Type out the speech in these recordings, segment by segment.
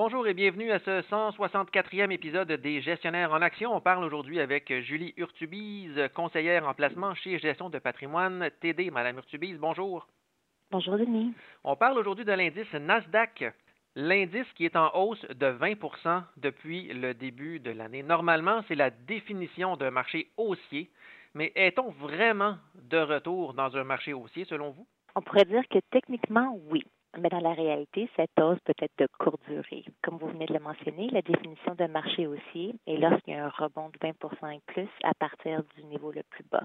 Bonjour et bienvenue à ce 164e épisode des Gestionnaires en Action. On parle aujourd'hui avec Julie Urtubise, conseillère en placement chez Gestion de patrimoine TD. Madame Urtubise, bonjour. Bonjour Denis. On parle aujourd'hui de l'indice Nasdaq. L'indice qui est en hausse de 20% depuis le début de l'année. Normalement, c'est la définition d'un marché haussier, mais est-on vraiment de retour dans un marché haussier selon vous? On pourrait dire que techniquement, oui. Mais dans la réalité, cette hausse peut être de courte durée. Comme vous venez de le mentionner, la définition de marché haussier est lorsqu'il y a un rebond de 20 et plus à partir du niveau le plus bas.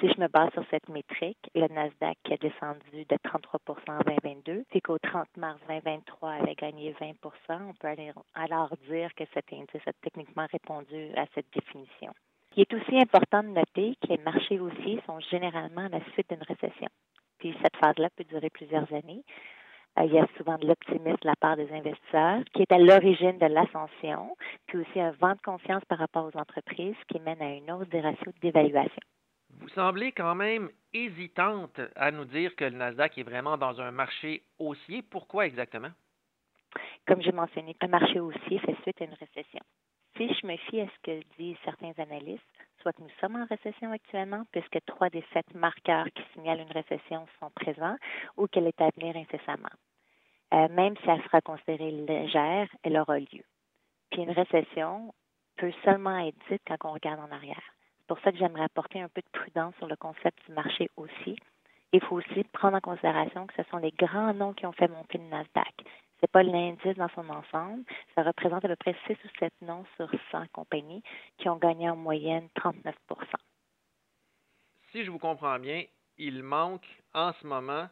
Si je me base sur cette métrique, le Nasdaq qui a descendu de 33% en 2022, c'est qu'au 30 mars 2023 avait gagné 20% on peut alors dire que cet indice a techniquement répondu à cette définition. Il est aussi important de noter que les marchés haussiers sont généralement à la suite d'une récession. Puis cette phase-là peut durer plusieurs années. Euh, il y a souvent de l'optimisme de la part des investisseurs qui est à l'origine de l'ascension, puis aussi un vent de confiance par rapport aux entreprises qui mène à une hausse des ratios d'évaluation. Vous semblez quand même hésitante à nous dire que le Nasdaq est vraiment dans un marché haussier. Pourquoi exactement? Comme j'ai mentionné, un marché haussier fait suite à une récession. Si je me fie à ce que disent certains analystes, soit que nous sommes en récession actuellement, puisque trois des sept marqueurs qui signalent une récession sont présents, ou qu'elle est à venir incessamment. Euh, même si elle sera considérée légère, elle aura lieu. Puis une récession peut seulement être dite quand on regarde en arrière pour ça que j'aimerais apporter un peu de prudence sur le concept du marché aussi. Il faut aussi prendre en considération que ce sont les grands noms qui ont fait monter le Nasdaq. Ce n'est pas l'indice dans son ensemble. Ça représente à peu près 6 ou 7 noms sur 100 compagnies qui ont gagné en moyenne 39% Si je vous comprends bien, il manque en ce moment,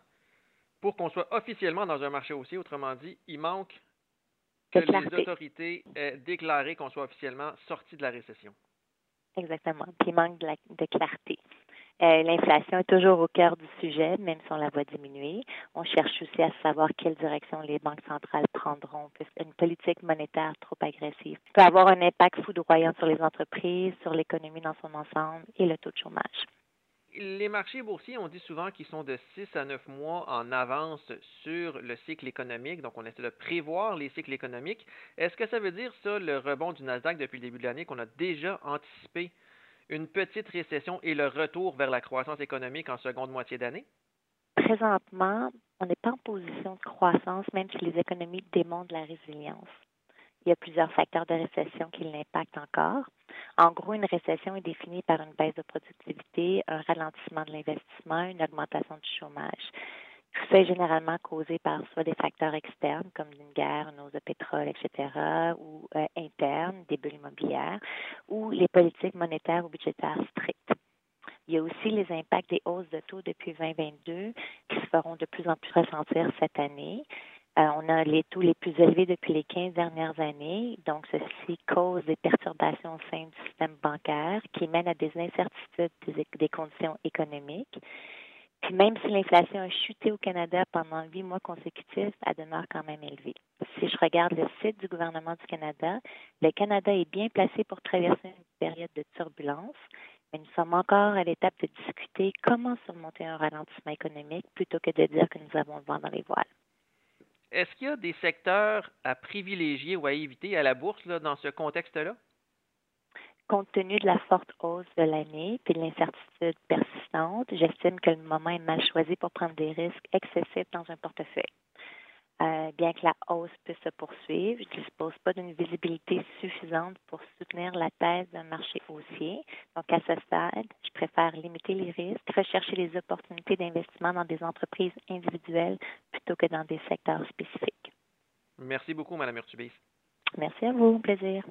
pour qu'on soit officiellement dans un marché haussier, autrement dit, il manque que les autorités aient déclaré qu'on soit officiellement sorti de la récession. Exactement. Puis il manque de, clarté. Euh, l'inflation est toujours au cœur du sujet, même si on la voit diminuer. On cherche aussi à savoir quelle direction les banques centrales prendront, puisqu'une politique monétaire trop agressive peut avoir un impact foudroyant sur les entreprises, sur l'économie dans son ensemble et le taux de chômage. Les marchés boursiers, on dit souvent qu'ils sont de 6 à 9 mois en avance sur le cycle économique, donc on essaie de prévoir les cycles économiques. Est-ce que ça veut dire ça, le rebond du Nasdaq depuis le début de l'année, qu'on a déjà anticipé? Une petite récession et le retour vers la croissance économique en seconde moitié d'année? Présentement, on n'est pas en position de croissance, même si les économies démontrent la résilience. Il y a plusieurs facteurs de récession qui l'impactent encore. En gros, une récession est définie par une baisse de productivité, un ralentissement de l'investissement, une augmentation du chômage. Tout ça est généralement causé par soit des facteurs externes comme une guerre, une hausse de pétrole, etc., ou euh, internes, des bulles immobilières, ou les politiques monétaires ou budgétaires strictes. Il y a aussi les impacts des hausses de taux depuis 2022 qui se feront de plus en plus ressentir cette année. Euh, on a les taux les plus élevés depuis les 15 dernières années. Donc, ceci cause des perturbations au sein du système bancaire qui mènent à des incertitudes des, conditions économiques. Puis même si l'inflation a chuté au Canada pendant huit mois consécutifs, elle demeure quand même élevée. Si je regarde le site du gouvernement du Canada, le Canada est bien placé pour traverser une période de turbulence, mais nous sommes encore à l'étape de discuter comment surmonter un ralentissement économique plutôt que de dire que nous avons le vent dans les voiles. Est-ce qu'il y a des secteurs à privilégier ou à éviter à la bourse dans ce contexte-là? Compte tenu de la forte hausse de l'année et de l'incertitude persistante, j'estime que le moment est mal choisi pour prendre des risques excessifs dans un portefeuille. Euh, bien que la hausse puisse se poursuivre, je ne dispose pas d'une visibilité suffisante pour soutenir la thèse d'un marché haussier. Donc, à ce stade, je préfère limiter les risques, rechercher les opportunités d'investissement dans des entreprises individuelles plutôt que dans des secteurs spécifiques. Merci beaucoup, Mme Urtubis. Merci à vous. Plaisir.